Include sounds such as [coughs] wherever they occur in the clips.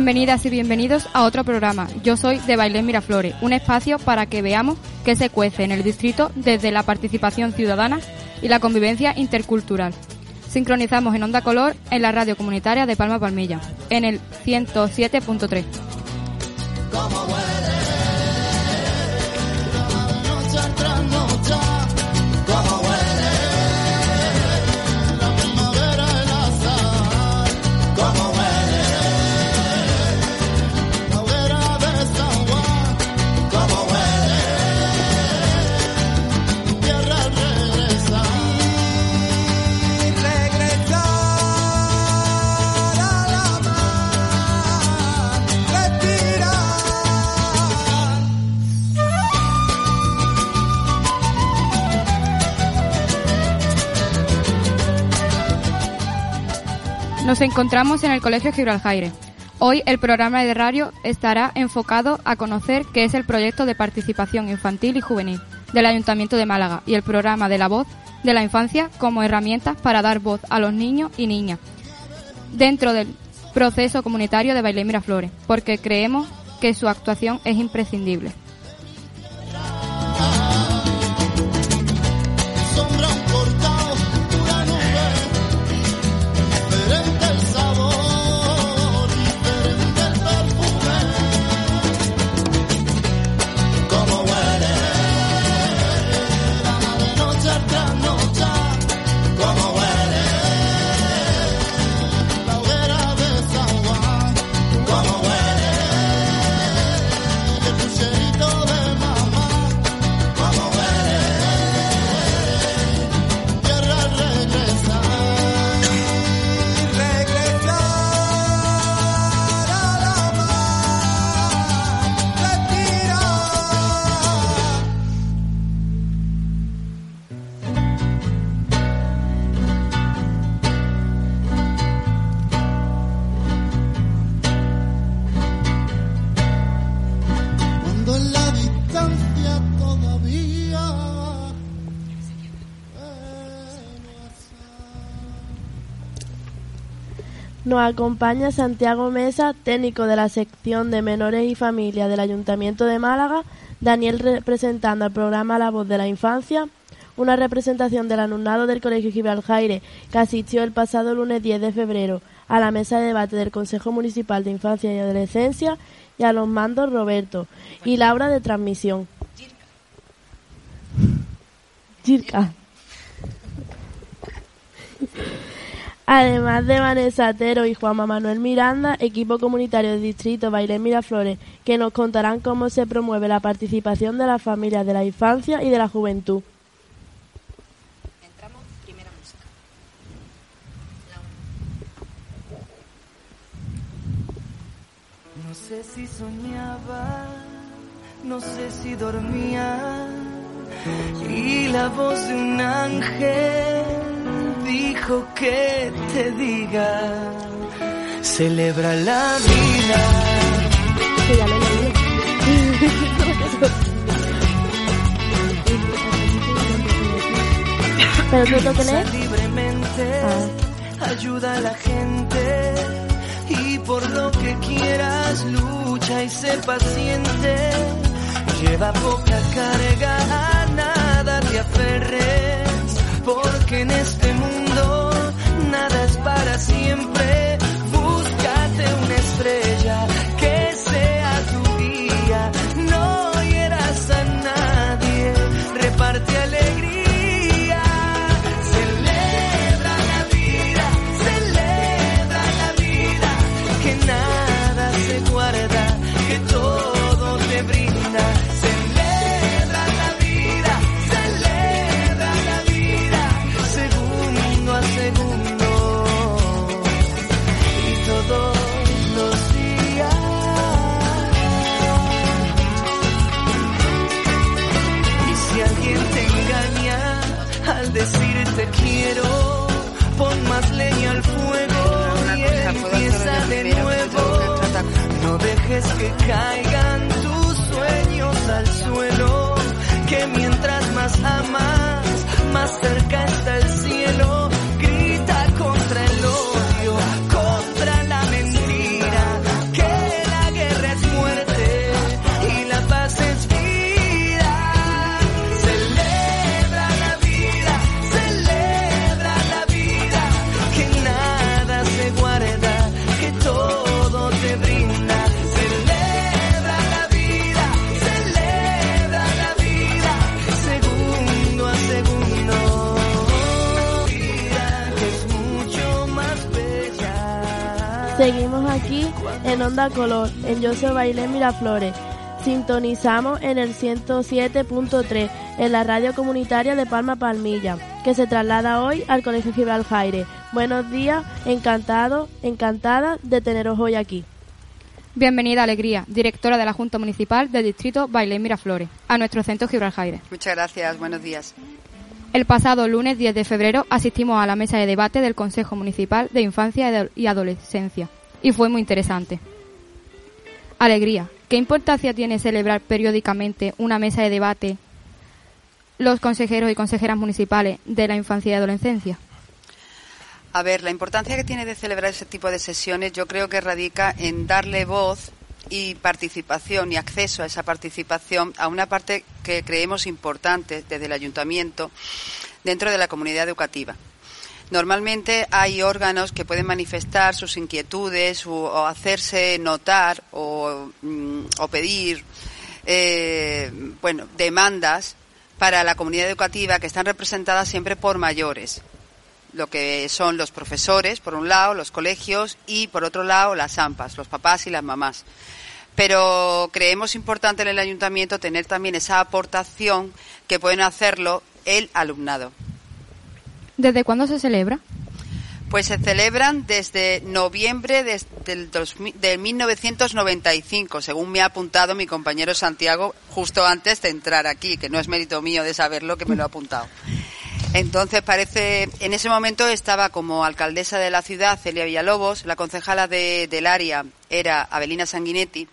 Bienvenidas y bienvenidos a otro programa. Yo soy de Bailén Miraflores, un espacio para que veamos qué se cuece en el distrito desde la participación ciudadana y la convivencia intercultural. Sincronizamos en Onda Color en la radio comunitaria de Palma Palmilla, en el 107.3. Nos encontramos en el Colegio Gibraljaire. Hoy el programa de radio estará enfocado a conocer qué es el proyecto de participación infantil y juvenil del Ayuntamiento de Málaga y el programa de la voz de la infancia como herramientas para dar voz a los niños y niñas dentro del proceso comunitario de Bailén Miraflores, porque creemos que su actuación es imprescindible. Nos acompaña Santiago Mesa, técnico de la sección de menores y familias del Ayuntamiento de Málaga, Daniel representando al programa La Voz de la Infancia, una representación del alumnado del Colegio Gibraljaire que asistió el pasado lunes 10 de febrero a la mesa de debate del Consejo Municipal de Infancia y Adolescencia y a los mandos Roberto y Laura de transmisión. Girka. [laughs] Además de Vanessa Atero y Juanma Manuel Miranda, equipo comunitario del distrito Bailén Miraflores, que nos contarán cómo se promueve la participación de las familias de la infancia y de la juventud. Entramos, primera música. No sé si soñaba, no sé si dormía, y la voz de un ángel dijo que te diga, celebra la vida. ¿Pero tú lo lees? libremente, Ah. ayuda a la gente y por lo que quieras lucha y sé paciente. Lleva poca carga, a nada te aferres, porque en este mundo siempre. Onda Color, en Yo Soy Bailé Miraflores. Sintonizamos en el 107.3 en la radio comunitaria de Palma Palmilla, que se traslada hoy al Colegio Gibral Jaire. Buenos días, encantado, encantada de teneros hoy aquí. Bienvenida Alegría, directora de la Junta Municipal del Distrito Bailén Miraflores, a nuestro centro Gibraltar. Muchas gracias, buenos días. El pasado lunes 10 de febrero asistimos a la mesa de debate del Consejo Municipal de Infancia y Adolescencia y fue muy interesante. Alegría, ¿qué importancia tiene celebrar periódicamente una mesa de debate los consejeros y consejeras municipales de la infancia y adolescencia? A ver, la importancia que tiene de celebrar ese tipo de sesiones yo creo que radica en darle voz y participación y acceso a esa participación a una parte que creemos importante desde el ayuntamiento dentro de la comunidad educativa. Normalmente hay órganos que pueden manifestar sus inquietudes o, hacerse notar o, mm, pedir eh, bueno, demandas para la comunidad educativa que están representadas siempre por mayores lo que son los profesores, por un lado, los colegios y, por otro lado, las AMPAs, los papás y las mamás. Pero creemos importante en el ayuntamiento tener también esa aportación que pueden hacerlo el alumnado. ¿Desde cuándo se celebra? Pues se celebran desde noviembre de, del, 2000, de 1995, según me ha apuntado mi compañero Santiago justo antes de entrar aquí, que no es mérito mío de saberlo, que me lo ha apuntado. Entonces parece, en ese momento estaba como alcaldesa de la ciudad Celia Villalobos, la concejala de, del área era Abelina Sanguinetti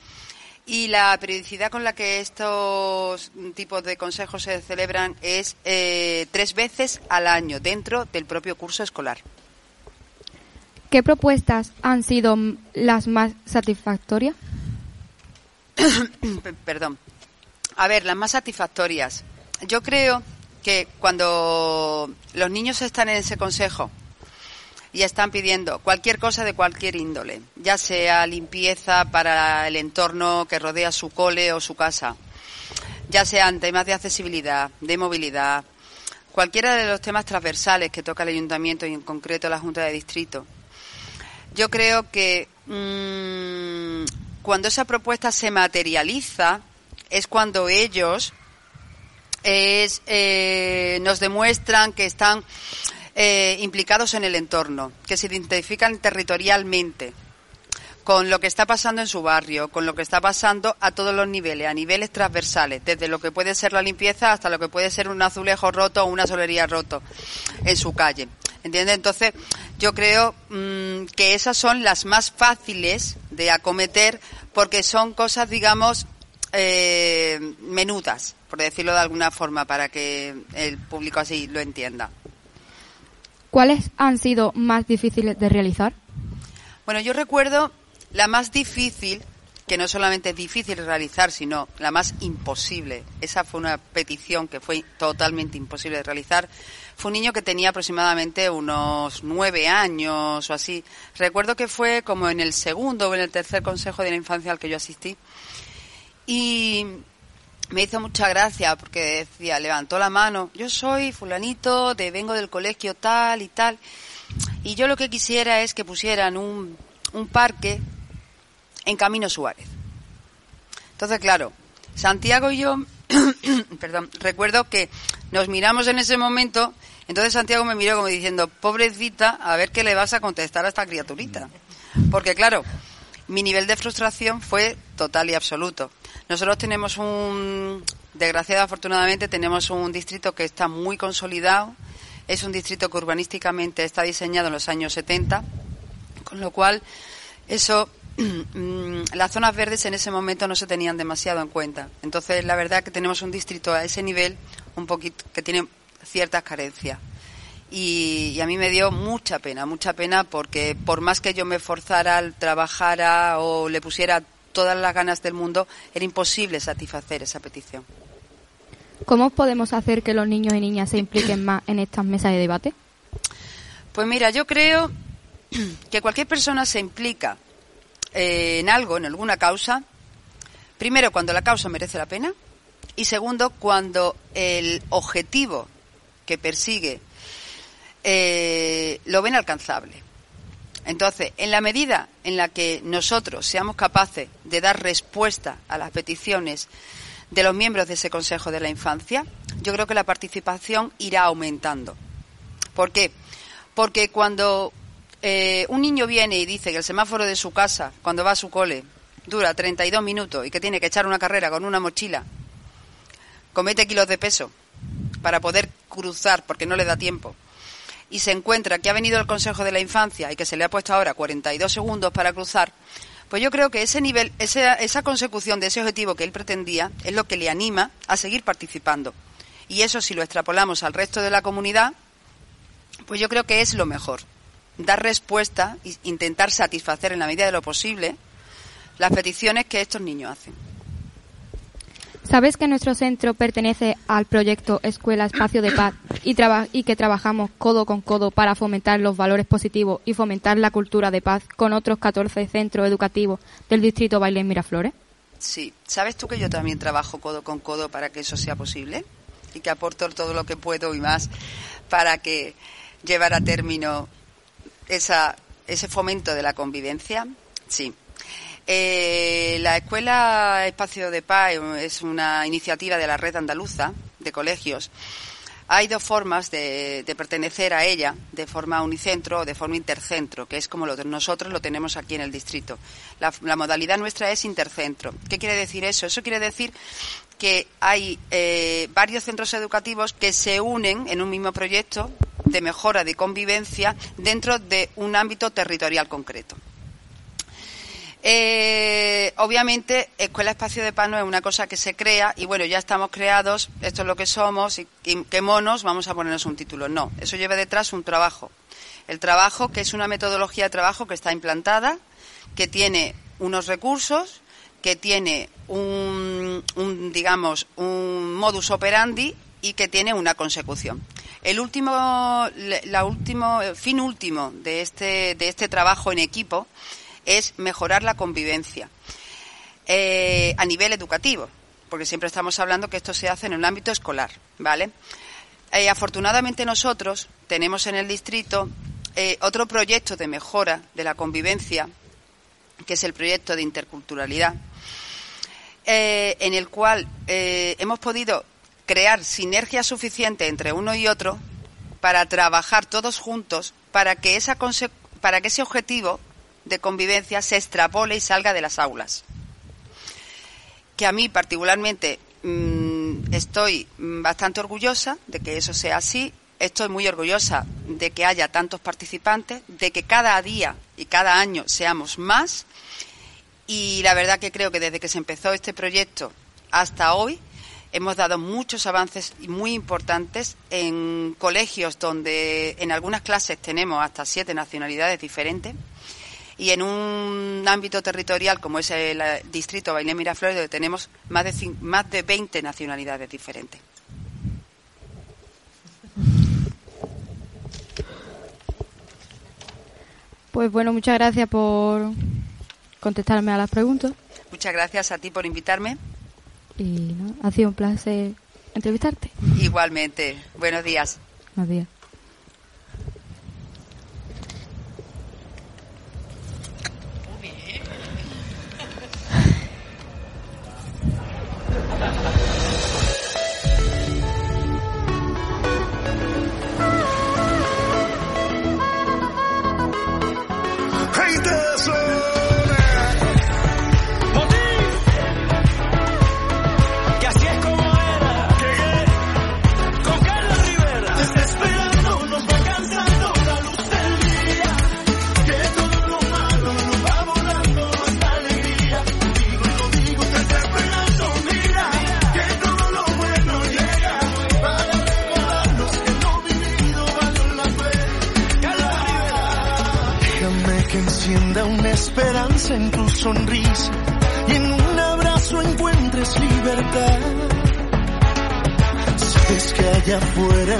y la periodicidad con la que estos tipos de consejos se celebran es eh, tres veces al año dentro del propio curso escolar. ¿Qué propuestas han sido las más satisfactorias? [coughs] Perdón. A ver, las más satisfactorias. Yo creo que cuando los niños están en ese consejo y están pidiendo cualquier cosa de cualquier índole, ya sea limpieza para el entorno que rodea su cole o su casa, ya sean temas de accesibilidad, de movilidad, cualquiera de los temas transversales que toca el ayuntamiento y en concreto la Junta de Distrito, yo creo que mmm, cuando esa propuesta se materializa es cuando ellos eh, nos demuestran que están eh, implicados en el entorno, que se identifican territorialmente con lo que está pasando en su barrio, con lo que está pasando a todos los niveles, a niveles transversales, desde lo que puede ser la limpieza hasta lo que puede ser un azulejo roto o una solería roto en su calle. ¿Entiende? Entonces, yo creo mmm, que esas son las más fáciles de acometer porque son cosas, digamos, eh, menudas, por decirlo de alguna forma, para que el público así lo entienda. ¿Cuáles han sido más difíciles de realizar? Bueno, yo recuerdo la más difícil, que no solamente es difícil realizar, sino la más imposible. Esa fue una petición que fue totalmente imposible de realizar. Fue un niño que tenía aproximadamente unos nueve años o así. Recuerdo que fue como en el segundo o en el tercer consejo de la infancia al que yo asistí. Y me hizo mucha gracia porque decía, levantó la mano, yo soy fulanito, de vengo del colegio tal y tal, y yo lo que quisiera es que pusieran un, un parque en Camino Suárez. Entonces, claro, Santiago y yo, [clears throat] perdón, recuerdo que nos miramos en ese momento, entonces Santiago me miró como diciendo, pobrecita, a ver qué le vas a contestar a esta criaturita. Porque claro, mi nivel de frustración fue total y absoluto. Nosotros tenemos un, desgraciado afortunadamente, tenemos un distrito que está muy consolidado. Es un distrito que urbanísticamente está diseñado en los años 70, con lo cual eso [clears throat] mm, las zonas verdes en ese momento no se tenían demasiado en cuenta. Entonces, la verdad que tenemos un distrito a ese nivel un poquito que tiene ciertas carencias. Y, y a mí me dio mucha pena, mucha pena porque por más que yo me esforzara, trabajara o le pusiera todas las ganas del mundo, era imposible satisfacer esa petición. ¿Cómo podemos hacer que los niños y niñas se impliquen más en estas mesas de debate? Pues mira, yo creo [clears throat] que cualquier persona se implica eh, en algo, en alguna causa, primero cuando la causa merece la pena y segundo cuando el objetivo que persigue eh, lo ven alcanzable. Entonces, en la medida en la que nosotros seamos capaces de dar respuesta a las peticiones de los miembros de ese Consejo de la Infancia, yo creo que la participación irá aumentando. ¿Por qué? Porque cuando eh, un niño viene y dice que el semáforo de su casa, cuando va a su cole, dura 32 minutos y que tiene que echar una carrera con una mochila, comete kilos de peso para poder cruzar porque no le da tiempo, y se encuentra que ha venido el Consejo de la Infancia y que se le ha puesto ahora 42 segundos para cruzar, pues yo creo que ese nivel, esa, esa consecución de ese objetivo que él pretendía es lo que le anima a seguir participando. Y eso, si lo extrapolamos al resto de la comunidad, pues yo creo que es lo mejor. Dar respuesta e intentar satisfacer en la medida de lo posible las peticiones que estos niños hacen. ¿Sabes que nuestro centro pertenece al proyecto Escuela Espacio de Paz y, y que trabajamos codo con codo para fomentar los valores positivos y fomentar la cultura de paz con otros 14 centros educativos del distrito Bailén Miraflores? Sí, ¿sabes tú que yo también trabajo codo con codo para que eso sea posible? Y que aporto todo lo que puedo y más para que llevar a término esa, ese fomento de la convivencia. Sí. Eh, la Escuela Espacio de Paz es una iniciativa de la Red Andaluza de Colegios. Hay dos formas de, pertenecer a ella, de forma unicentro o de forma intercentro, que es como nosotros lo tenemos aquí en el distrito. La, la modalidad nuestra es intercentro. ¿Qué quiere decir eso? Eso quiere decir que hay eh, varios centros educativos que se unen en un mismo proyecto de mejora de convivencia dentro de un ámbito territorial concreto. Eh, obviamente, Escuela Espacio de Paz no es una cosa que se crea y bueno, ya estamos creados, esto es lo que somos y, y qué monos, vamos a ponernos un título. No, eso lleva detrás un trabajo. El trabajo, que es una metodología de trabajo que está implantada, que tiene unos recursos, que tiene un, un, digamos, un modus operandi y que tiene una consecución. El último, la último, el fin último de este, de este trabajo en equipo es mejorar la convivencia eh, a nivel educativo, porque siempre estamos hablando que esto se hace en el ámbito escolar, ¿vale? Eh, afortunadamente nosotros tenemos en el distrito eh, otro proyecto de mejora de la convivencia, que es el proyecto de interculturalidad, en el cual hemos podido crear sinergia suficiente entre uno y otro para trabajar todos juntos para que, esa para que ese objetivo de convivencia se extrapole y salga de las aulas. Que a mí particularmente mm, estoy bastante orgullosa de que eso sea así. Estoy muy orgullosa de que haya tantos participantes, de que cada día y cada año seamos más. Y la verdad que creo que desde que se empezó este proyecto hasta hoy hemos dado muchos avances muy importantes en colegios donde en algunas clases tenemos hasta siete nacionalidades diferentes y en un ámbito territorial como es el eh, distrito Bailén Miraflores donde tenemos más de, más de 20 nacionalidades diferentes. Pues bueno, muchas gracias por contestarme a las preguntas Muchas gracias a ti por invitarme. y ¿no? ha sido un placer entrevistarte. Igualmente, buenos días. Buenos días. Gente zona. Que afuera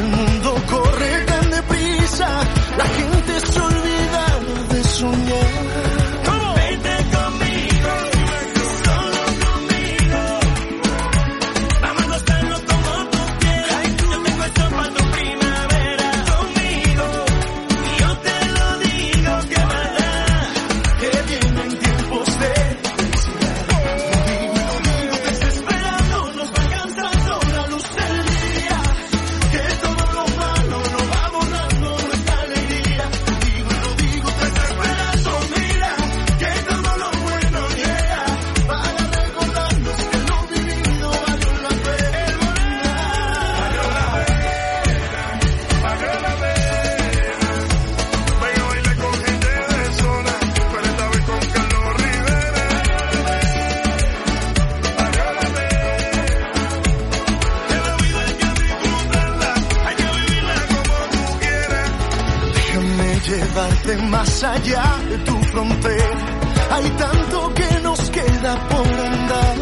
tanto que nos queda por andar.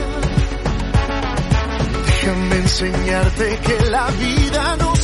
Déjame enseñarte que la vida nos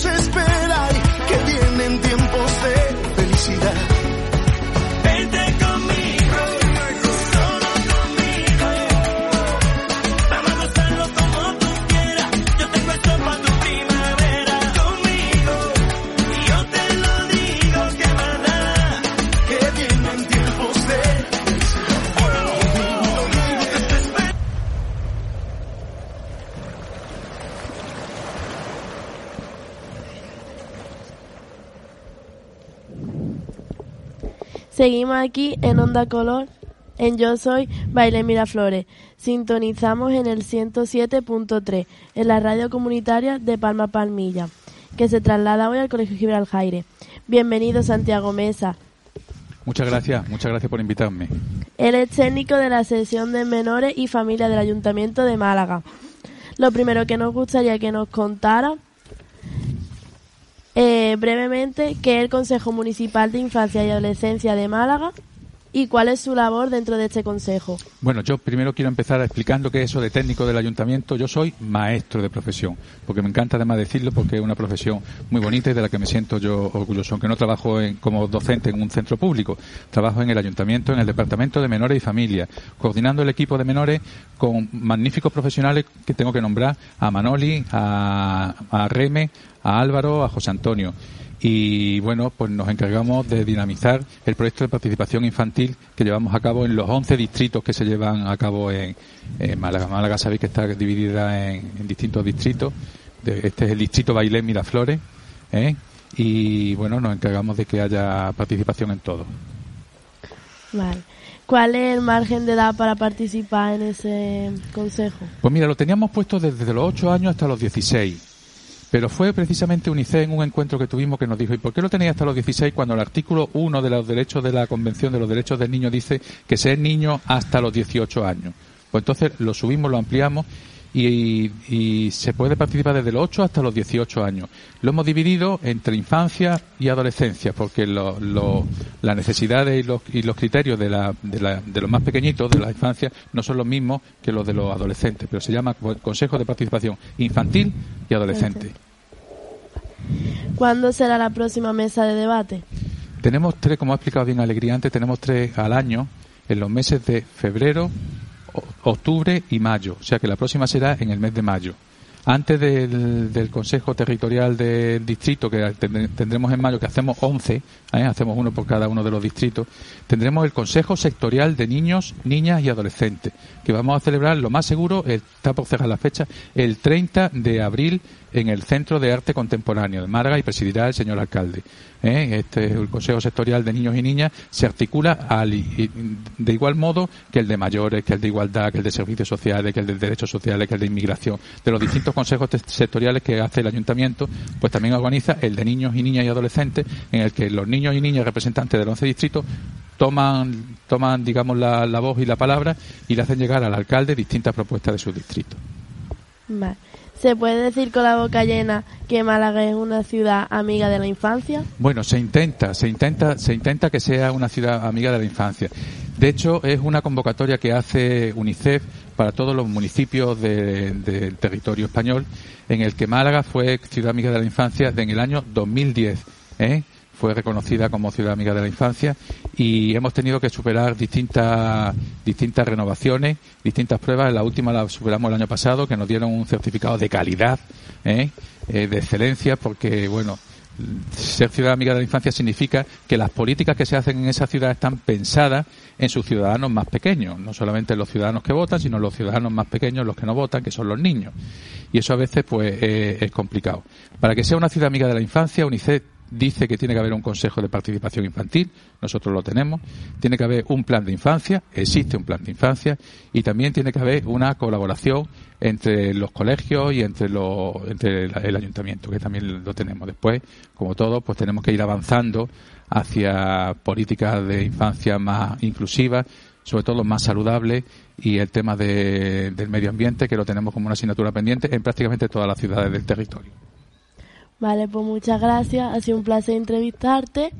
Seguimos aquí en Onda Color, en Yo Soy Baile Miraflores. Sintonizamos en el 107.3, en la radio comunitaria de Palma Palmilla, que se traslada hoy al Colegio Gibral Jaire. Bienvenido Santiago Mesa. Muchas gracias, muchas gracias por invitarme. Él es técnico de la sección de menores y familia del Ayuntamiento de Málaga. Lo primero que nos gustaría que nos contara eh, brevemente qué es el Consejo Municipal de Infancia y Adolescencia de Málaga y cuál es su labor dentro de este consejo. Bueno, yo primero quiero empezar explicando qué es eso de técnico del ayuntamiento. Yo soy maestro de profesión, porque me encanta además decirlo, porque es una profesión muy bonita y de la que me siento yo orgulloso. Aunque no trabajo en- como docente en un centro público, trabajo en el ayuntamiento, en el departamento de menores y familias, coordinando el equipo de menores con magníficos profesionales que tengo que nombrar a Manoli, a, a Reme, a Álvaro, a José Antonio. Y bueno, pues nos encargamos de dinamizar el proyecto de participación infantil que llevamos a cabo en los 11 distritos que se llevan a cabo en, en Málaga. Málaga sabéis que está dividida en, en distintos distritos. Este es el distrito Bailén Miraflores. ¿eh? Y bueno, nos encargamos de que haya participación en todo. Vale. ¿Cuál es el margen de edad para participar en ese consejo? Pues mira, lo teníamos puesto desde los 8 años hasta los 16. Pero fue precisamente UNICEF en un encuentro que tuvimos que nos dijo, ¿y por qué lo tenéis hasta los 16 cuando el artículo 1 de los derechos de la Convención de los Derechos del Niño dice que ser niño hasta los 18 años? Pues entonces lo subimos, lo ampliamos y, y se puede participar desde los 8 hasta los 18 años. Lo hemos dividido entre infancia y adolescencia porque lo- lo- las necesidades y los, y los criterios de, la, de, la- de los más pequeñitos, de la infancia, no son los mismos que los de los adolescentes, pero se llama Consejo de Participación Infantil y Adolescente. ¿Cuándo será la próxima mesa de debate? Tenemos tres, como ha explicado bien Alegría antes, tenemos tres al año en los meses de febrero, octubre y mayo. O sea que la próxima será en el mes de mayo. Antes del, del Consejo Territorial del Distrito, que tend- tendremos en mayo, que hacemos 11, ¿eh? hacemos uno por cada uno de los distritos, tendremos el Consejo Sectorial de Niños, Niñas y Adolescentes, que vamos a celebrar, lo más seguro, está por cerrar la fecha, el 30 de abril en el Centro de Arte Contemporáneo de Málaga y presidirá el señor alcalde. ¿eh? Este el Consejo Sectorial de Niños y Niñas se articula al- de igual modo que el de mayores, que el de igualdad, que el de servicios sociales, que el de derechos sociales, que el de inmigración, de los distintos consejos sectoriales que hace el ayuntamiento, pues también organiza el de niños y niñas y adolescentes, en el que los niños y niñas representantes de los 11 distritos toman, toman digamos, la, la voz y la palabra y le hacen llegar al alcalde distintas propuestas de su distrito. Vale. ¿Se puede decir con la boca llena que Málaga es una ciudad amiga de la infancia? Bueno, se intenta, se intenta, se intenta que sea una ciudad amiga de la infancia. De hecho, es una convocatoria que hace UNICEF para todos los municipios de- del territorio español, en el que Málaga fue ciudad amiga de la infancia en el año 2010. ¿eh? Fue reconocida como ciudad amiga de la infancia y hemos tenido que superar distintas distintas renovaciones, distintas pruebas. La última la superamos el año pasado, que nos dieron un certificado de calidad, ¿eh? Eh, de excelencia, porque bueno, ser ciudad amiga de la infancia significa que las políticas que se hacen en esa ciudad están pensadas en sus ciudadanos más pequeños, no solamente en los ciudadanos que votan, sino los ciudadanos más pequeños, los que no votan, que son los niños. Y eso a veces pues eh, es complicado. Para que sea una ciudad amiga de la infancia, UNICEF dice que tiene que haber un consejo de participación infantil, nosotros lo tenemos, tiene que haber un plan de infancia, existe un plan de infancia, y también tiene que haber una colaboración entre los colegios y entre, el ayuntamiento, que también lo tenemos. Después, como todo, pues tenemos que ir avanzando hacia políticas de infancia más inclusivas, sobre todo más saludables, y el tema de- del medio ambiente, que lo tenemos como una asignatura pendiente en prácticamente todas las ciudades del territorio. Vale, pues muchas gracias. Ha sido un placer entrevistarte.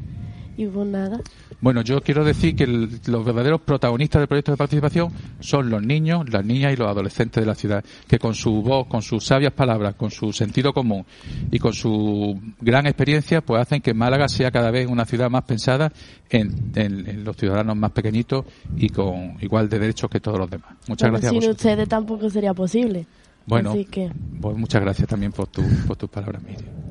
Y pues nada. Bueno, yo quiero decir que el- los verdaderos protagonistas del proyecto de participación son los niños, las niñas y los adolescentes de la ciudad, que con su voz, con sus sabias palabras, con su sentido común y con su gran experiencia, pues hacen que Málaga sea cada vez una ciudad más pensada en, en- en los ciudadanos más pequeñitos y con igual de derechos que todos los demás. Muchas Bueno, gracias a sin ustedes tampoco sería posible. Bueno, Así que, pues muchas gracias también por, tu, por tus palabras, Miriam.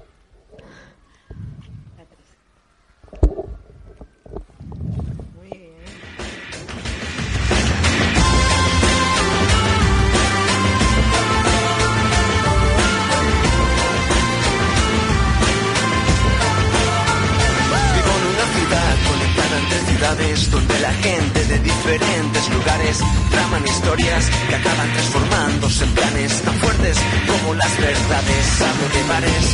donde la gente de diferentes lugares traman historias que acaban transformándose en planes tan fuertes como las verdades. Hablo de bares,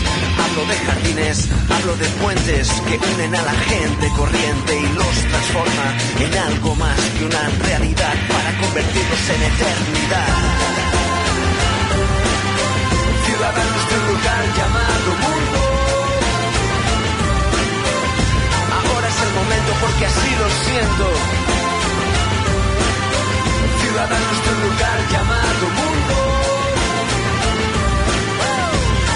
hablo de jardines, hablo de puentes que unen a la gente corriente y los transforma en algo más que una realidad para convertirlos en eternidad. Ciudadanos de un lugar llamado mundo. Porque así lo siento. Ciudadanos de un lugar llamado mundo.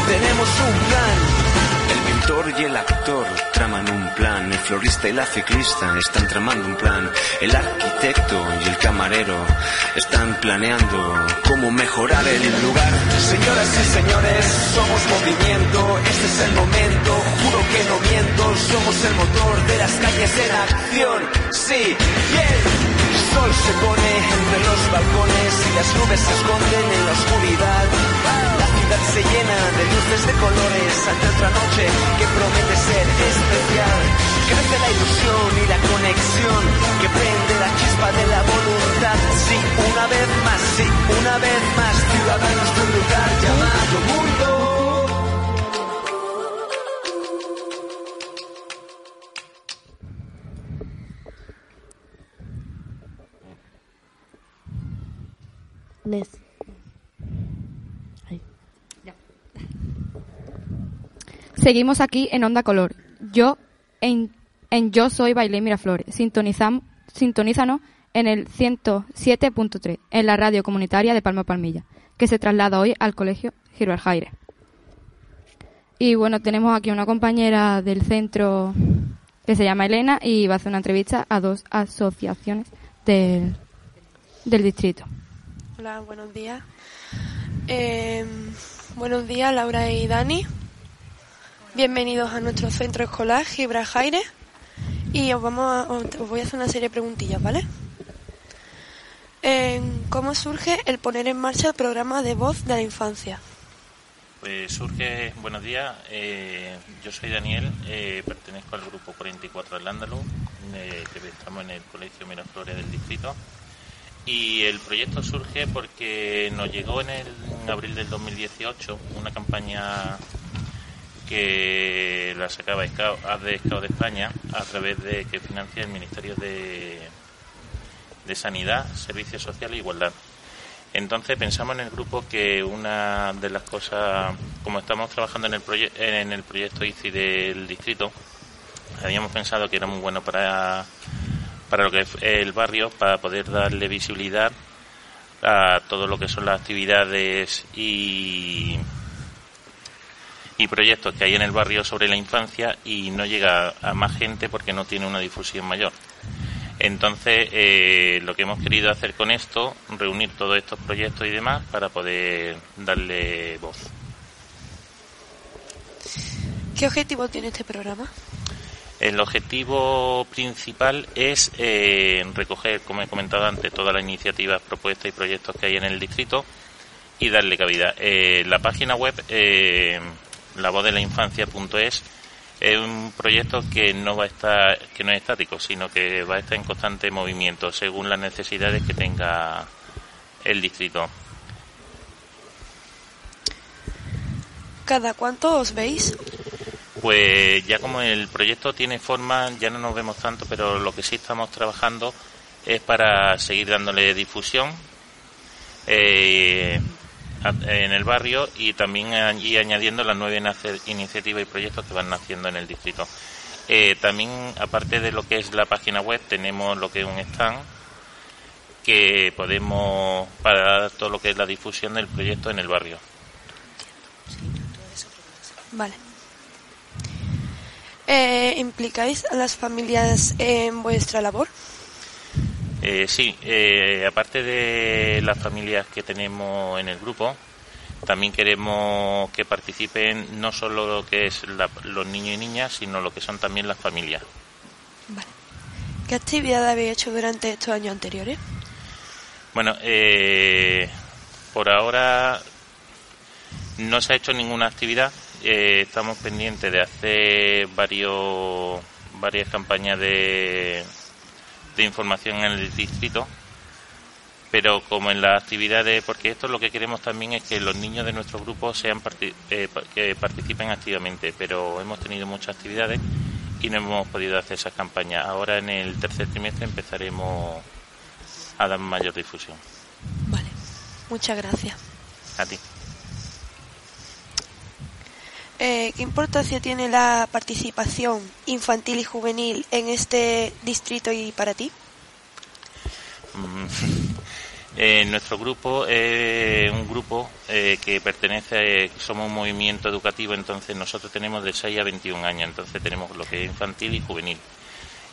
Tenemos un plan. Pintor y el actor traman un plan. El florista y la ciclista están tramando un plan. El arquitecto y el camarero están planeando cómo mejorar el lugar. Señoras y señores, somos movimiento. Este es el momento. Juro que no miento. Somos el motor de las calles en acción. Sí, bien. El sol se pone entre los balcones y las nubes se esconden en la oscuridad. Ciudad se llena de luces de colores ante otra noche que promete ser especial. Crece la ilusión y la conexión que prende la chispa de la voluntad. Sí, una vez más, sí, una vez más, ciudadanos de un lugar llamado mundo. Nes. Seguimos aquí en Onda Color. Yo en, Yo Soy Bailé Miraflores. Sintonizam, sintonízanos en el 107.3, en la radio comunitaria de Palma Palmilla, que se traslada hoy al Colegio Giro Jaire. Y bueno, tenemos aquí una compañera del centro que se llama Elena y va a hacer una entrevista a dos asociaciones del, del distrito. Hola, buenos días. Eh, buenos días, Laura y Dani. Bienvenidos a nuestro centro escolar Gibra Jaire. Y os, vamos a- os voy a hacer una serie de preguntillas, ¿vale? ¿Cómo surge el poner en marcha el programa de voz de la infancia? Pues surge, buenos días, eh, yo soy Daniel, eh, pertenezco al grupo 44 del Ándalus, eh, que estamos en el Colegio Miraflores del Distrito. Y el proyecto surge porque nos llegó en, el, en abril del 2018 una campaña que la sacaba Haz de Scout de España a través de que financia el Ministerio de, de Sanidad, Servicios Sociales e Igualdad. Entonces pensamos en el grupo que una de las cosas, como estamos trabajando en el, proye- en el proyecto ICI del distrito, habíamos pensado que era muy bueno para, para lo que es el barrio, para poder darle visibilidad a todo lo que son las actividades y, y proyectos que hay en el barrio sobre la infancia y no llega a más gente porque no tiene una difusión mayor. Entonces, eh, lo que hemos querido hacer con esto, reunir todos estos proyectos y demás para poder darle voz. ¿Qué objetivo tiene este programa? El objetivo principal es eh, recoger, como he comentado antes, todas las iniciativas, propuestas y proyectos que hay en el distrito y darle cabida. Eh, la página web, lavozdeleinfancia.es, es un proyecto que no va a estar, que no es estático, sino que va a estar en constante movimiento según las necesidades que tenga el distrito. ¿Cada cuánto os veis? Pues ya como el proyecto tiene forma, ya no nos vemos tanto, pero lo que sí estamos trabajando es para seguir dándole difusión eh, en el barrio y también y añadiendo las nueve iniciativas y proyectos que van naciendo en el distrito. Eh, también, aparte de lo que es la página web, tenemos lo que es un stand que podemos para todo lo que es la difusión del proyecto en el barrio. Vale. Eh, ¿Implicáis a las familias en vuestra labor? Eh, sí, eh, aparte de las familias que tenemos en el grupo, también queremos que participen no solo lo que es la- los niños y niñas, sino lo que son también las familias. ¿Qué actividad habéis hecho durante estos años anteriores? Bueno, eh, por ahora no se ha hecho ninguna actividad. eh, estamos pendientes de hacer varios, varias campañas de, de información en el distrito. Pero como en las actividades, porque esto lo que queremos también es que los niños de nuestro grupo sean parti- eh, que participen activamente. Pero hemos tenido muchas actividades y no hemos podido hacer esas campañas. Ahora en el tercer trimestre empezaremos a dar mayor difusión. Muchas gracias. A ti. Eh, ¿Qué importancia tiene la participación infantil y juvenil en este distrito y para ti? Mm, [laughs] eh, nuestro grupo es un grupo eh, que pertenece, somos un movimiento educativo, entonces nosotros tenemos de 6 a 21 años, entonces tenemos lo que es infantil y juvenil.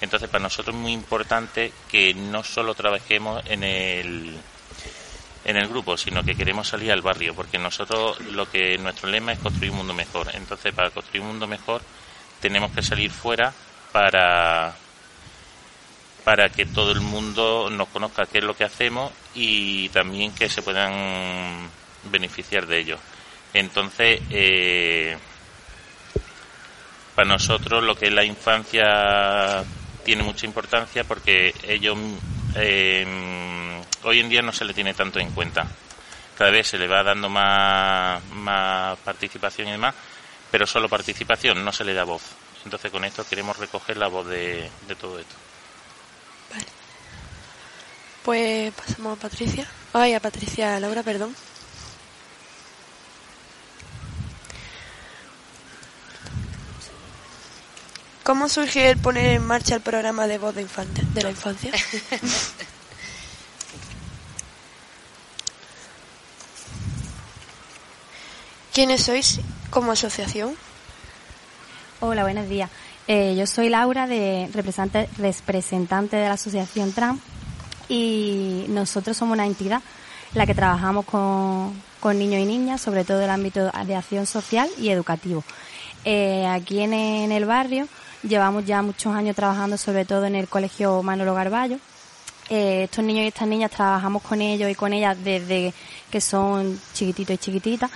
Entonces para nosotros es muy importante que no solo trabajemos en el en el grupo, sino que queremos salir al barrio, porque nosotros lo que nuestro lema es construir un mundo mejor. Entonces, para construir un mundo mejor tenemos que salir fuera para para que todo el mundo nos conozca qué es lo que hacemos y también que se puedan beneficiar de ello. Entonces, eh, para nosotros lo que es la infancia tiene mucha importancia porque ellos eh, hoy en día no se le tiene tanto en cuenta. Cada vez se le va dando más, más participación y demás, pero solo participación, no se le da voz. Entonces con esto queremos recoger la voz de, de todo esto. Pues pasamos a Patricia. Ay, a Patricia Laura, perdón. ¿Cómo surgió el poner en marcha el programa de voz de, infante, de la infancia? [laughs] ¿Quiénes sois como asociación? Hola, buenos días. Eh, yo soy Laura, de representante, representante de la Asociación TRAN y nosotros somos una entidad la que trabajamos con, con niños y niñas, sobre todo en el ámbito de acción social y educativo. Eh, aquí en, en el barrio llevamos ya muchos años trabajando sobre todo en el Colegio Manolo Garballo. Eh, estos niños y estas niñas trabajamos con ellos y con ellas desde que son chiquititos y chiquititas.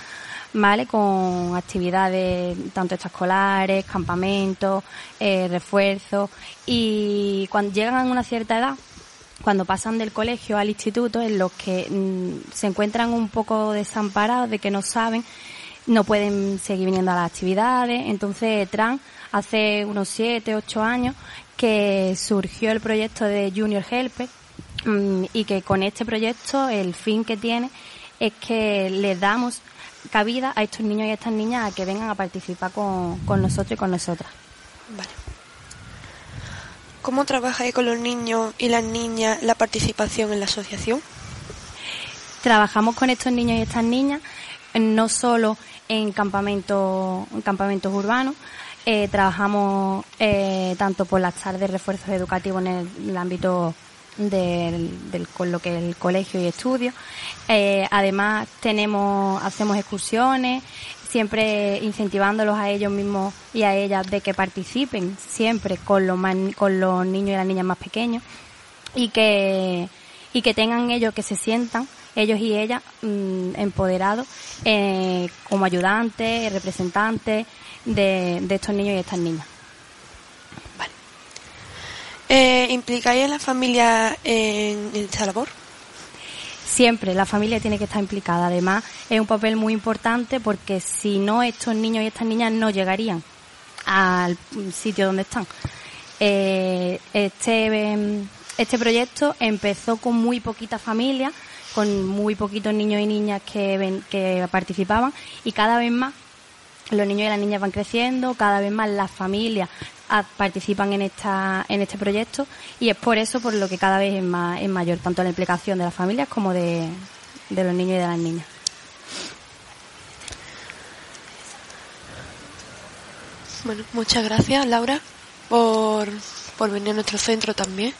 ¿Vale? Con actividades tanto extraescolares, campamentos, eh, refuerzos y cuando llegan a una cierta edad, cuando pasan del colegio al instituto, en los que mm, se encuentran un poco desamparados, de que no saben, no pueden seguir viniendo a las actividades. Entonces, TRAN, hace unos siete, ocho años, que surgió el proyecto de Junior Helper, mm, y que con este proyecto el fin que tiene es que le damos cabida a estos niños y a estas niñas a que vengan a participar con, con nosotros y con nosotras. Vale. ¿Cómo trabajáis con los niños y las niñas la participación en la asociación? Trabajamos con estos niños y estas niñas eh, no solo en campamentos, en campamentos urbanos, eh, trabajamos eh, tanto por las tardes de refuerzos educativos en el, en el ámbito del, del- con lo que es el colegio y estudios. Eh, además tenemos, hacemos excursiones, siempre incentivándolos a ellos mismos y a ellas de que participen siempre con los más- con los niños y las niñas más pequeños y que y que tengan ellos que se sientan ellos y ellas mm, empoderados eh, como ayudantes representantes de, de estos niños y estas niñas Eh, ¿Implicáis a la familia en, esta labor? siempre la familia tiene que estar implicada además es un papel muy importante porque si no estos niños y estas niñas no llegarían al sitio donde están Eh, este este proyecto empezó con muy poquita familia con muy poquitos niños y niñas que que participaban y cada vez más los niños y las niñas van creciendo, cada vez más las familias ah, participan en esta en este proyecto y es por eso por lo que cada vez es más es mayor tanto la implicación de las familias como de, de los niños y de las niñas. Bueno, muchas gracias, Laura, por, por venir a nuestro centro también.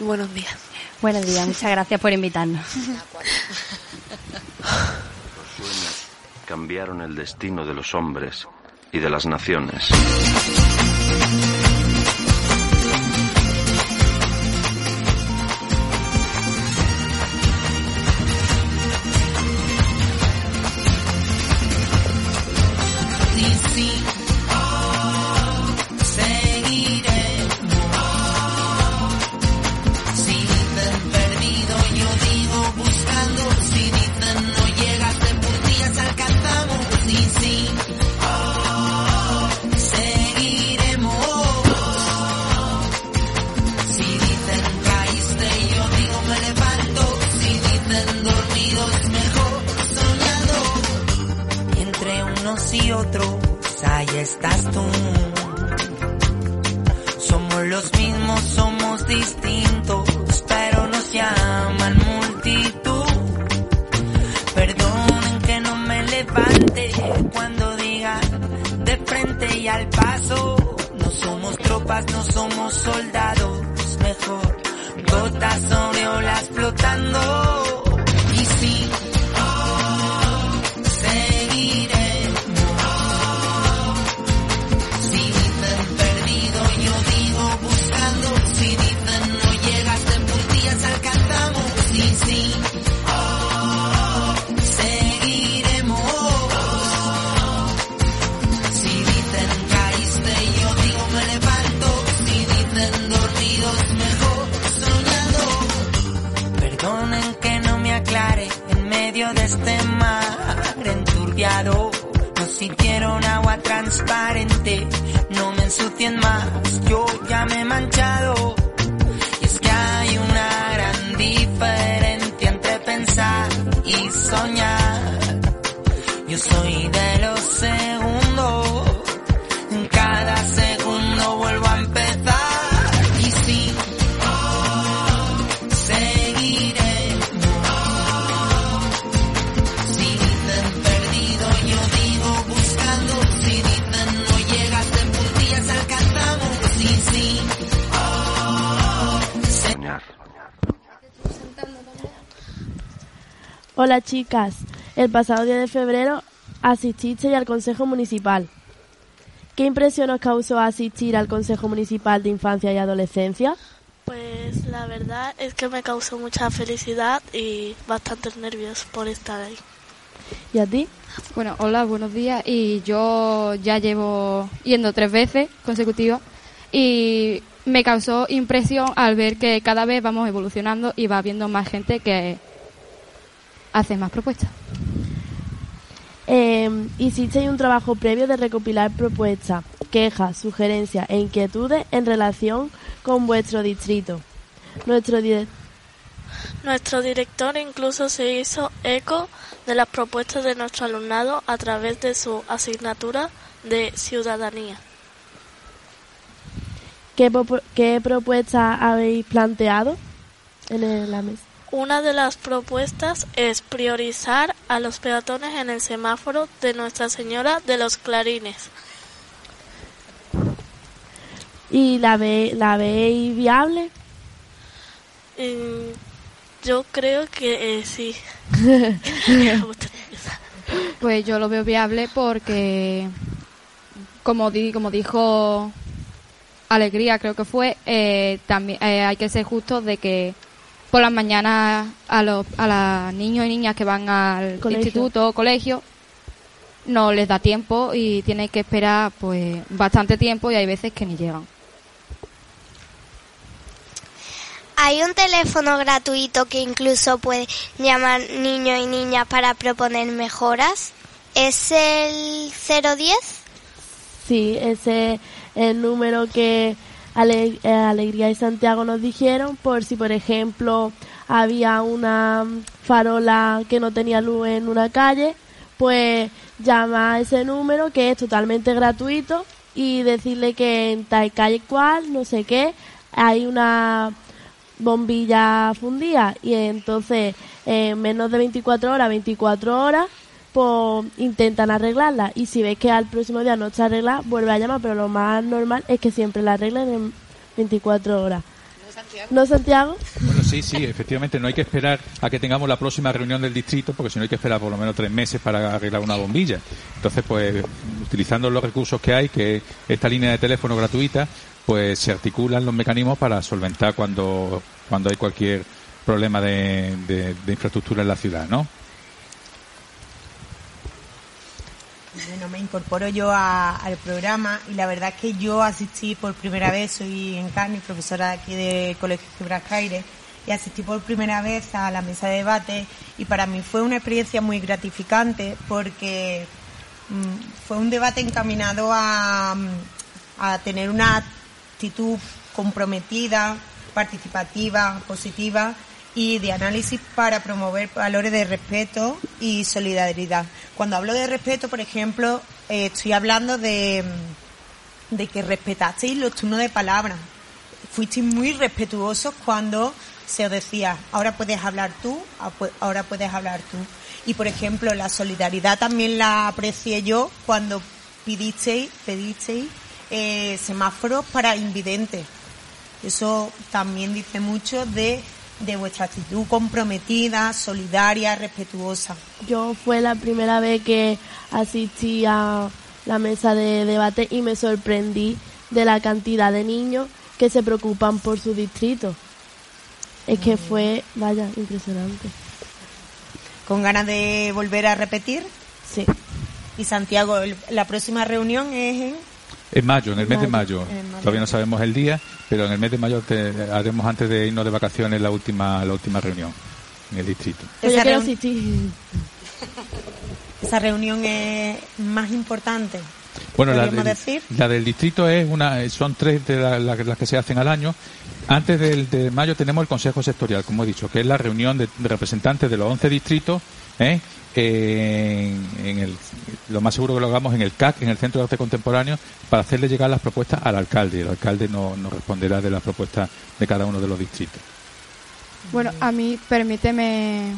Y buenos días. Buenos días, muchas gracias por invitarnos. [laughs] cambiaron el destino de los hombres y de las naciones. Y soñar. Yo soy de los segundos, Hola chicas, el pasado 10 de febrero asististe al Consejo Municipal. ¿Qué impresión os causó asistir al Consejo Municipal de Infancia y Adolescencia? Pues la verdad es que me causó mucha felicidad y bastantes nervios por estar ahí. ¿Y a ti? Bueno, hola, buenos días. Y yo ya llevo yendo tres veces consecutivas y me causó impresión al ver que cada vez vamos evolucionando y va habiendo más gente que hace más propuestas. Eh, hicisteis un trabajo previo de recopilar propuestas, quejas, sugerencias e inquietudes en relación con vuestro distrito. nuestro director. Nuestro director incluso se hizo eco de las propuestas de nuestro alumnado a través de su asignatura de ciudadanía. ¿Qué, qué propuesta habéis planteado en el- la mesa? Una de las propuestas es priorizar a los peatones en el semáforo de Nuestra Señora de los Clarines. ¿Y la, ve, la veis viable? Mm, yo creo que eh, sí. [laughs] Pues yo lo veo viable porque, como, di, como dijo Alegría, creo que fue, eh, también eh, hay que ser justos de que por las mañanas a los a los niños y niñas que van al Colegio. instituto o colegio no les da tiempo y tienen que esperar pues bastante tiempo y hay veces que ni llegan. Hay un teléfono gratuito que incluso puede llamar niños y niñas para proponer mejoras. ¿Es el 010? Sí, ese es el número que Ale- eh, Alegría y Santiago nos dijeron por si, por ejemplo, había una mm, farola que no tenía luz en una calle, pues llama a ese número que es totalmente gratuito y decirle que en tal calle cual, no sé qué, hay una bombilla fundida. Y entonces en menos de 24 horas, 24 horas, pues intentan arreglarla y si ves que al próximo día no está arreglada, vuelve a llamar, pero lo más normal es que siempre la arreglen en 24 horas. ¿No, Santiago? Bueno, sí, sí, efectivamente, no hay que esperar a que tengamos la próxima reunión del distrito, porque si no hay que esperar por lo menos tres meses para arreglar una bombilla. Entonces, pues, utilizando los recursos que hay, que es esta línea de teléfono gratuita, pues se articulan los mecanismos para solventar cuando, cuando hay cualquier problema de, de- de infraestructura en la ciudad, ¿no? Bueno, me incorporo yo a- al programa y la verdad es que yo asistí por primera vez, soy Encarni, profesora de aquí del Colegio Gibraltar y asistí por primera vez a la mesa de debate y para mí fue una experiencia muy gratificante porque mm, fue un debate encaminado a, mm, a tener una actitud comprometida, participativa, positiva y de análisis para promover valores de respeto y solidaridad. Cuando hablo de respeto, por ejemplo, eh, estoy hablando de, mm, de que respetasteis los turnos de palabra. Fuisteis muy respetuosos cuando se os decía, ahora puedes hablar tú, ah, ahora puedes hablar tú. Y, por ejemplo, la solidaridad también la aprecié yo cuando pidisteis, pedisteis eh, semáforos para invidentes. Eso también dice mucho de, de vuestra actitud comprometida, solidaria, respetuosa. Yo fue la primera vez que asistí a la mesa de debate y me sorprendí de la cantidad de niños que se preocupan por su distrito. Es que fue, vaya, impresionante. ¿Con ganas de volver a repetir? Sí. Y Santiago, el- la próxima reunión es en... En mayo, en el mes de Mayo. Todavía no sabemos el día, pero en el mes de mayo te- haremos antes de irnos de vacaciones la última, la última reunión en el distrito. Esa reun- reunión es más importante. Bueno, la, ¿Podríamos del- decir? la del distrito es una, son tres de la- la- las que se hacen al año. Antes del de mayo tenemos el Consejo Sectorial, como he dicho, que es la reunión de, de representantes de los 11 distritos. ¿eh? Lo más seguro que lo hagamos en el CAC, en el Centro de Arte Contemporáneo, para hacerle llegar las propuestas al alcalde. El alcalde nos no responderá de las propuestas de cada uno de los distritos. Bueno, a mí permíteme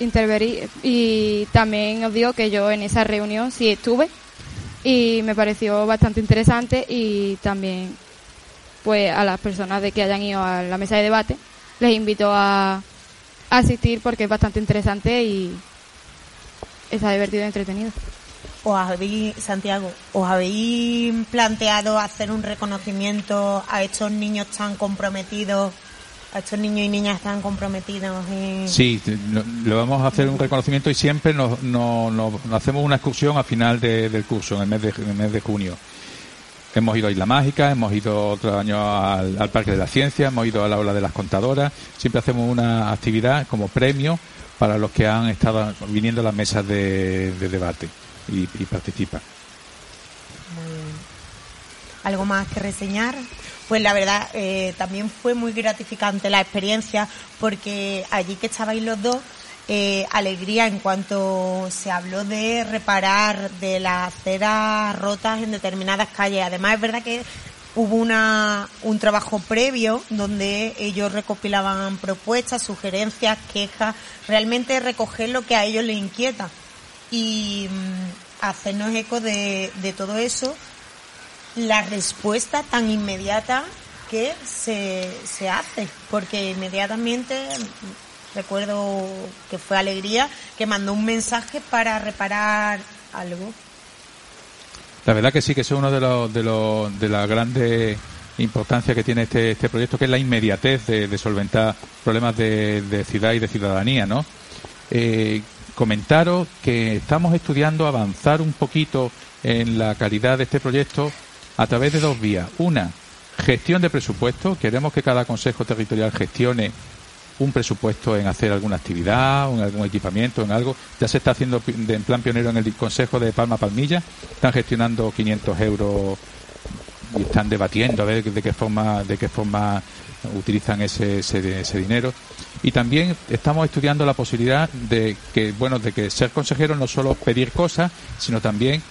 intervenir y también os digo que yo en esa reunión sí estuve y me pareció bastante interesante y también pues a las personas de que hayan ido a la mesa de debate les invito a asistir porque es bastante interesante y está divertido y entretenido. ¿Os habéis, Santiago, os habéis planteado hacer un reconocimiento a estos niños tan comprometidos, a estos niños y niñas tan comprometidos en... Sí, lo vamos a hacer un reconocimiento y siempre nos, nos- nos- nos hacemos una excursión a final de- del curso, en el, mes de, en el mes de junio. Hemos ido a Isla Mágica, hemos ido otro año al, al Parque de la Ciencia, hemos ido al Aula de las Contadoras. Siempre hacemos una actividad como premio para los que han estado viniendo a las mesas de, de debate y, y participan. ¿Algo más que reseñar? Pues la verdad, eh, también fue muy gratificante la experiencia porque allí que estabais los dos, eh, alegría en cuanto se habló de reparar de las aceras rotas en determinadas calles. Además, es verdad que hubo una, un trabajo previo donde ellos recopilaban propuestas, sugerencias, quejas, realmente recoger lo que a ellos les inquieta y mm, hacernos eco de, de todo eso. La respuesta tan inmediata que se, se hace, porque inmediatamente mm, recuerdo que fue Alegría que mandó un mensaje para reparar algo. La verdad que sí, que es uno de los de, los, de las grandes importancias que tiene este, este proyecto, que es la inmediatez de, solventar problemas de, de ciudad y de ciudadanía, ¿no? Eh, comentaros que estamos estudiando avanzar un poquito en la calidad de este proyecto a través de dos vías. Una, gestión de presupuesto. Queremos que cada consejo territorial gestione un presupuesto en hacer alguna actividad, en algún equipamiento, en algo. Ya se está haciendo en plan pionero en el Consejo de Palma Palmilla. Están gestionando 500 euros y están debatiendo a ver de qué forma, de qué forma utilizan ese, ese, ese dinero. Y también estamos estudiando la posibilidad de que, bueno, de que ser consejero no solo pedir cosas, sino también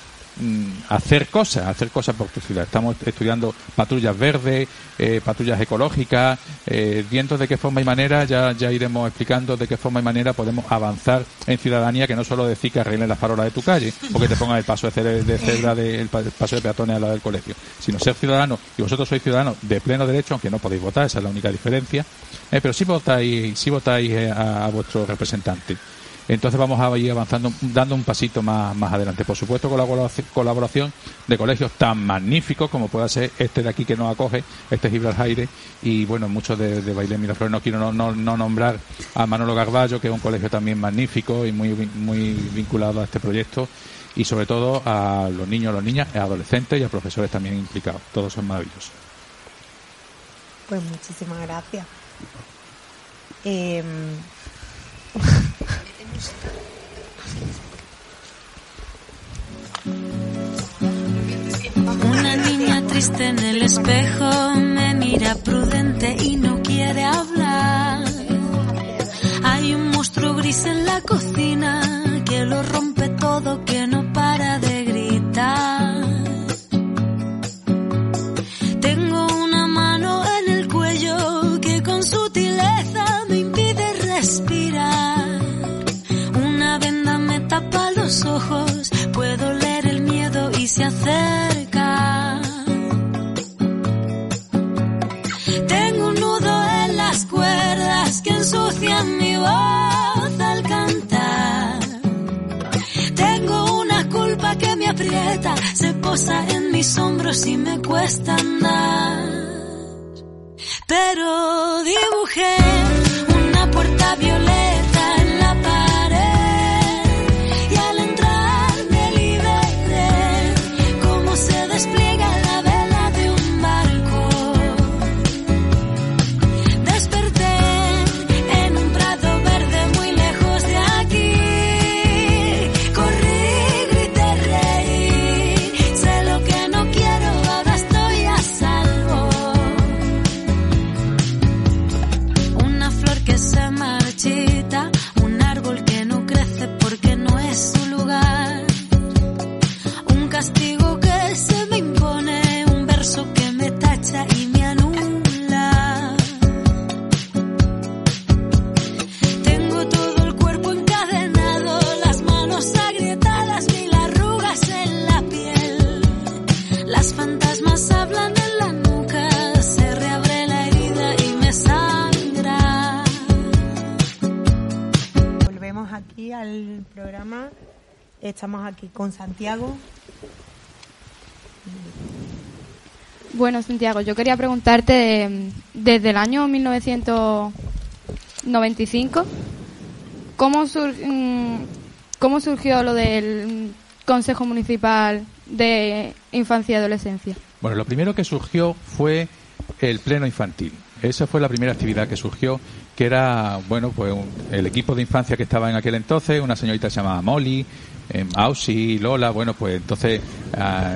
hacer cosas, hacer cosas por tu ciudad. Estamos estudiando patrullas verdes, eh, patrullas ecológicas, eh, de qué forma y manera, ya, ya iremos explicando de qué forma y manera podemos avanzar en ciudadanía, que no solo decir que arreglen las farolas de tu calle, o que te pongan el paso de cebra, de, de- el pa- el paso de peatones al lado del colegio, sino ser ciudadano, y vosotros sois ciudadanos de pleno derecho, aunque no podéis votar, esa es la única diferencia, eh, pero sí votáis, sí votáis eh, a, a vuestro representante. Entonces vamos a ir avanzando, dando un pasito más, más adelante. Por supuesto, con la colaboraci- colaboración de colegios tan magníficos como pueda ser este de aquí que nos acoge, este Gibraltar, y bueno, muchos de, de Bailén Miraflores. No quiero no, no, no nombrar a Manolo Garballo, que es un colegio también magnífico y muy, muy vinculado a este proyecto, y sobre todo a los niños, las niñas, a adolescentes y a profesores también implicados. Todos son maravillosos. Pues muchísimas gracias. Em, [laughs] Una niña triste en el espejo me mira prudente y no quiere hablar. Hay un monstruo gris en la cocina en mis hombros y me cuesta andar. Pero dibujé Estamos aquí con Santiago. Bueno, Santiago, yo quería preguntarte, eh, desde el año 1995, ¿cómo, sur- mm, ¿cómo surgió lo del Consejo Municipal de Infancia y Adolescencia? Bueno, lo primero que surgió fue el pleno infantil. Esa fue la primera actividad que surgió, que era, bueno, pues un- el equipo de infancia que estaba en aquel entonces, una señorita que se llamaba Molly, eh, Ausi, Lola, bueno, pues entonces ah,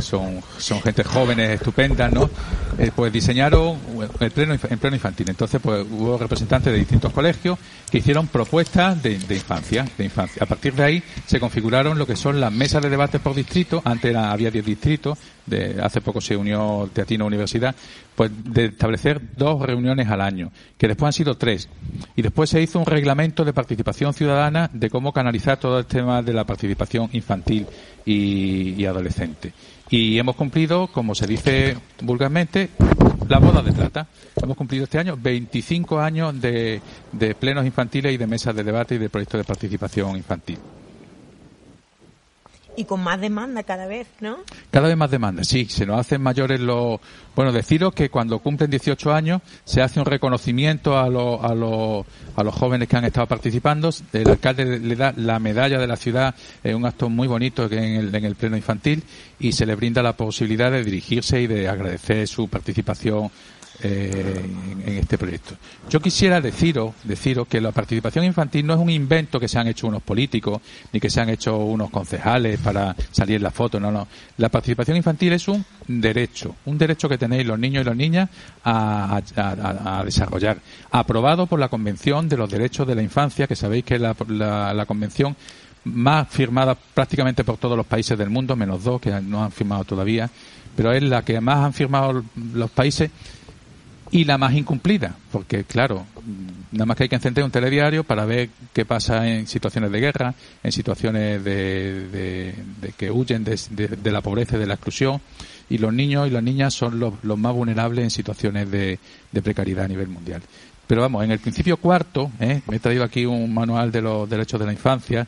son, son gente jóvenes, estupendas, ¿no? Eh, pues diseñaron el pleno, en pleno infantil. Entonces, pues hubo representantes de distintos colegios que hicieron propuestas de, infancia, de infancia. A partir de ahí se configuraron lo que son las mesas de debate por distrito. Antes había 10 distritos, de, hace poco se unió Teatino Universidad, pues de establecer dos reuniones al año, que después han sido tres. Y después se hizo un reglamento de participación ciudadana de cómo canalizar todo el tema de la participación infantil y, adolescente. Y hemos cumplido, como se dice vulgarmente, la boda de plata. Hemos cumplido este año 25 años de, de plenos infantiles y de mesas de debate y de proyectos de participación infantil. Y con más demanda cada vez, ¿no? Cada vez más demanda, sí, se nos hacen mayores los... Bueno, deciros que cuando cumplen 18 años se hace un reconocimiento a, los a, los a los jóvenes que han estado participando. El alcalde le da la medalla de la ciudad, es un acto muy bonito que en el, en el pleno infantil, y se le brinda la posibilidad de dirigirse y de agradecer su participación eh, en, este proyecto. Yo quisiera deciros, deciros que la participación infantil no es un invento que se han hecho unos políticos ni que se han hecho unos concejales para salir en la foto, no, no. La participación infantil es un derecho, un derecho que tenéis los niños y las niñas a, desarrollar, aprobado por la Convención de los Derechos de la Infancia, que sabéis que la convención más firmada prácticamente por todos los países del mundo, menos dos que no han firmado todavía, pero es la que más han firmado los países y la más incumplida, porque claro, nada más que hay que encender un telediario para ver qué pasa en situaciones de guerra, en situaciones de, de- de que huyen de, de- la pobreza y de la exclusión, y los niños y las niñas son los, más vulnerables en situaciones de, de precariedad a nivel mundial. Pero vamos, en el principio cuarto, ¿eh? me he traído aquí un manual de los derechos de la infancia,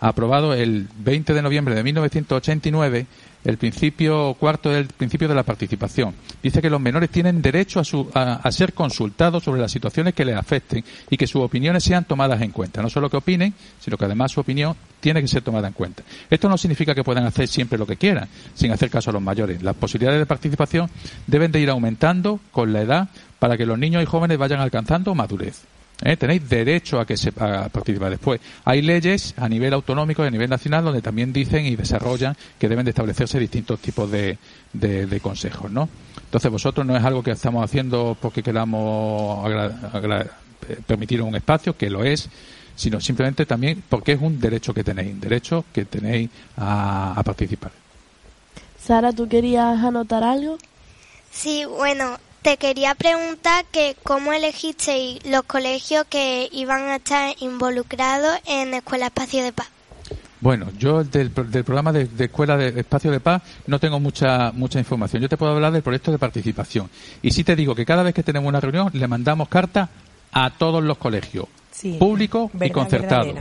aprobado el 20 de noviembre de 1989 el principio cuarto del principio de la participación. Dice que los menores tienen derecho a, su- a- ser consultados sobre las situaciones que les afecten y que sus opiniones sean tomadas en cuenta. No solo que opinen, sino que además su opinión tiene que ser tomada en cuenta. Esto no significa que puedan hacer siempre lo que quieran, sin hacer caso a los mayores. Las posibilidades de participación deben de ir aumentando con la edad para que los niños y jóvenes vayan alcanzando madurez. ¿Eh? Tenéis derecho a que se a participar después. Hay leyes a nivel autonómico y a nivel nacional donde también dicen y desarrollan que deben de establecerse distintos tipos de, de, de consejos, ¿no? Entonces vosotros no es algo que estamos haciendo porque queramos eh, permitir un espacio, que lo es, sino simplemente también porque es un derecho que tenéis, un derecho que tenéis a, a participar. Sara, ¿tú querías anotar algo? Sí, bueno, te quería preguntar que cómo elegisteis los colegios que iban a estar involucrados en Escuela Espacio de Paz. Bueno, yo del, del programa de, de Escuela de Espacio de Paz no tengo mucha mucha información. Yo te puedo hablar del proyecto de participación. Y sí te digo que cada vez que tenemos una reunión le mandamos carta a todos los colegios, Sí, públicos y concertados.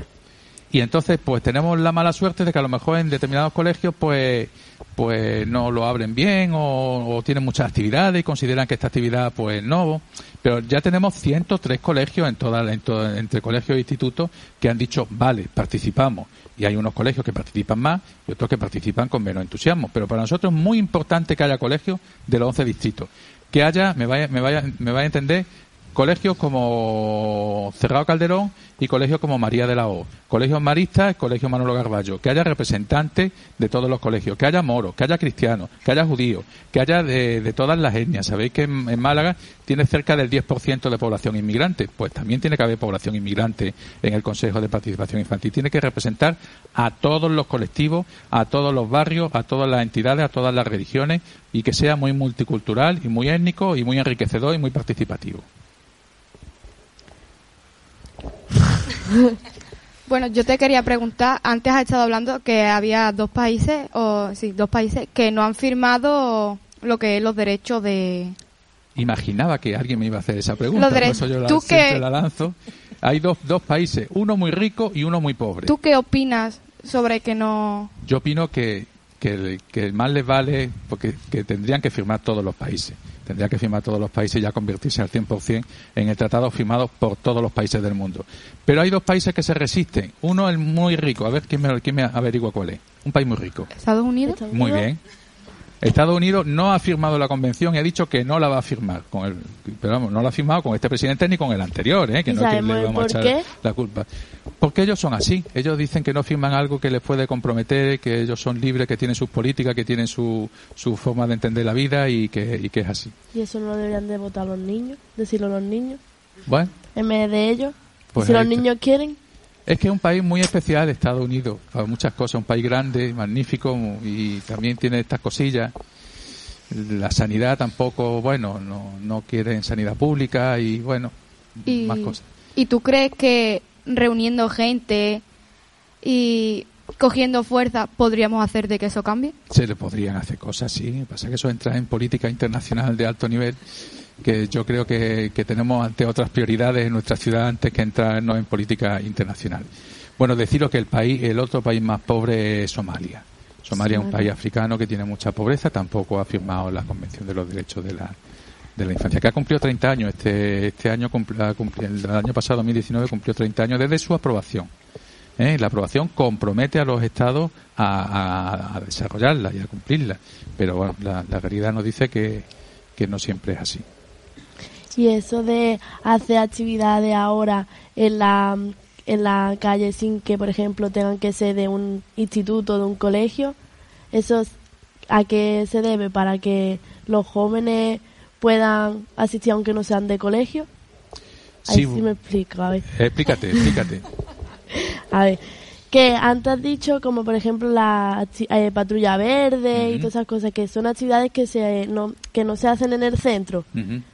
Y entonces, pues tenemos la mala suerte de que a lo mejor en determinados colegios, pues, pues no lo abren bien o, tienen muchas actividades y consideran que esta actividad, pues no. Pero ya tenemos 103 colegios en toda, en todo- entre colegios e institutos que han dicho, vale, participamos. Y hay unos colegios que participan más y otros que participan con menos entusiasmo. Pero para nosotros es muy importante que haya colegios de los 11 distritos. Que haya, me vaya, me vaya, me vaya a entender, colegios como Cerrado Calderón y colegios como María de la O, colegios maristas, colegio Manolo Garballo, que haya representantes de todos los colegios, que haya moros, que haya cristianos, que haya judíos, que haya de, todas las etnias. Sabéis que en, en Málaga tiene cerca del 10% de población inmigrante, pues también tiene que haber población inmigrante en el Consejo de Participación Infantil. Tiene que representar a todos los colectivos, a todos los barrios, a todas las entidades, a todas las religiones y que sea muy multicultural y muy étnico y muy enriquecedor y muy participativo. Bueno, yo te quería preguntar, antes has estado hablando que había dos países, o sí, dos países que no han firmado lo que es los derechos de... Imaginaba que alguien me iba a hacer esa pregunta, Los por eso yo la, tú siempre que- la lanzo. Hay dos, dos países, uno muy rico y uno muy pobre. ¿Tú qué opinas sobre que no... Yo opino que, que, que más les vale, porque que tendrían que firmar todos los países. Tendrían que firmar todos los países y ya convertirse al 100% en el tratado firmado por todos los países del mundo. Pero hay dos países que se resisten. Uno es muy rico. A ver, ¿quién me, quién me averigua cuál es? Un país muy rico. ¿Estados Unidos? Muy bien. Estados Unidos no ha firmado la convención y ha dicho que no la va a firmar. Con el, pero vamos, no la ha firmado con este presidente ni con el anterior, ¿eh? que ¿Y no es que sabemos le vamos a echar qué? la culpa. Porque ellos son así. Ellos dicen que no firman algo que les puede comprometer, que ellos son libres, que tienen sus políticas, que tienen su, su forma de entender la vida y que, y que es así. ¿Y eso no lo deberían de votar los niños? Decirlo los niños, Bueno, en vez de ellos. Pues si los niños quieren, Es que es un país muy especial, Estados Unidos, para muchas cosas, un país grande, magnífico y también tiene estas cosillas. La sanidad tampoco, bueno, no, no quieren sanidad pública y bueno, Y, más cosas. ¿Y tú crees que reuniendo gente y cogiendo fuerza podríamos hacer de que eso cambie? Se le podrían hacer cosas, sí. Pasa que eso entra en política internacional de alto nivel, que yo creo que, que tenemos ante otras prioridades en nuestra ciudad antes que entrarnos en política internacional. Bueno, deciros que el país, el otro país más pobre es Somalia. Somalia es un país africano que tiene mucha pobreza, tampoco ha firmado la Convención de los Derechos de la, de la Infancia, que ha cumplido 30 años. Este, este año, el año pasado, 2019, cumplió 30 años desde su aprobación. ¿eh? La aprobación compromete a los estados a, a- a desarrollarla y a cumplirla. Pero bueno, la, la realidad nos dice que, que no siempre es así. Y eso de hacer actividades ahora en la, en la calle sin que, por ejemplo, tengan que ser de un instituto, de un colegio, ¿eso es- a qué se debe? ¿Para que los jóvenes puedan asistir aunque no sean de colegio? Ahí Sí, sí me explico, a ver. Explícate, explícate. [laughs] A ver, que antes has dicho como por ejemplo la eh, patrulla verde y todas esas cosas que son actividades que se no que no se hacen en el centro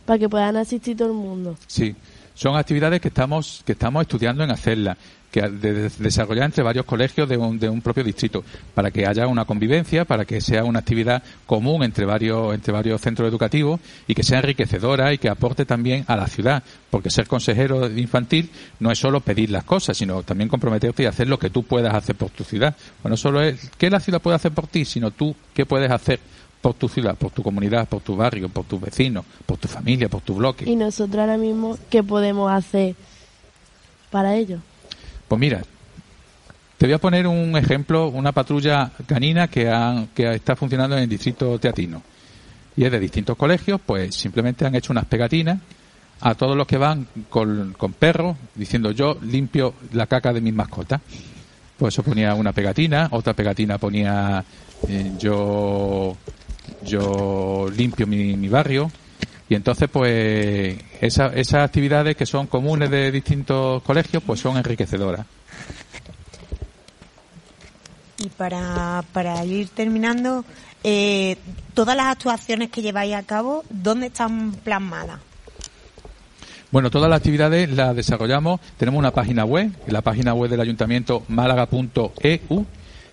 para que puedan asistir todo el mundo. Sí, son actividades que estamos que estamos estudiando en hacerlas, que de, de- desarrollar entre varios colegios de un, de un propio distrito, para que haya una convivencia, para que sea una actividad común entre varios entre varios centros educativos y que sea enriquecedora y que aporte también a la ciudad, porque ser consejero infantil no es solo pedir las cosas, sino también comprometerte y hacer lo que tú puedas hacer por tu ciudad. Bueno, no solo es qué la ciudad puede hacer por ti, sino tú qué puedes hacer por tu ciudad, por tu comunidad, por tu barrio, por tus vecinos, por tu familia, por tu bloque. Y nosotros ahora mismo qué podemos hacer para ello. Pues mira, te voy a poner un ejemplo, una patrulla canina que, está funcionando en el distrito teatino. Y es de distintos colegios, pues simplemente han hecho unas pegatinas a todos los que van con, con perros, diciendo yo limpio la caca de mis mascotas. Pues eso ponía una pegatina, otra pegatina ponía eh, yo yo limpio mi, mi barrio. Y entonces, pues, esa- esas actividades que son comunes de distintos colegios, pues son enriquecedoras. Y para, para ir terminando, eh, todas las actuaciones que lleváis a cabo, ¿dónde están plasmadas? Bueno, todas las actividades las desarrollamos. Tenemos una página web, la página web del ayuntamiento málaga.eu,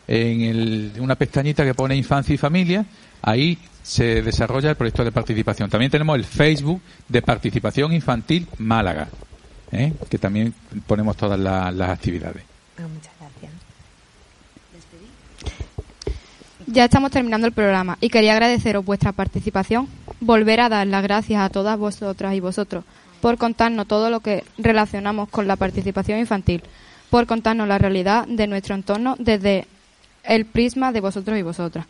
en el- una pestañita que pone infancia y familia. Ahí se desarrolla el proyecto de participación. También tenemos el Facebook de participación infantil Málaga, ¿eh? que también ponemos todas la- las actividades. Ah, muchas gracias. Ya estamos terminando el programa y quería agradeceros vuestra participación, volver a dar las gracias a todas vosotras y vosotros por contarnos todo lo que relacionamos con la participación infantil, por contarnos la realidad de nuestro entorno desde el prisma de vosotros y vosotras.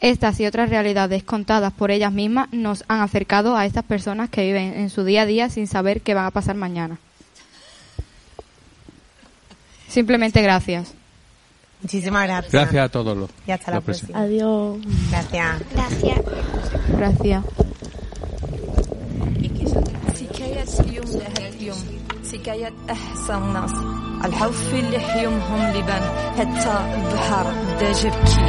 Estas y otras realidades contadas por ellas mismas nos han acercado a estas personas que viven en su día a día sin saber qué van a pasar mañana. Simplemente gracias. Muchísimas gracias. Gracias a todos los. Y hasta la los presentes. próxima. Adiós. Gracias. Gracias. Gracias. سكاية يوم لهاد يوم سكاية أحسن ناس الحوف اللي حيومهم لبان حتى البحر بدا جبكي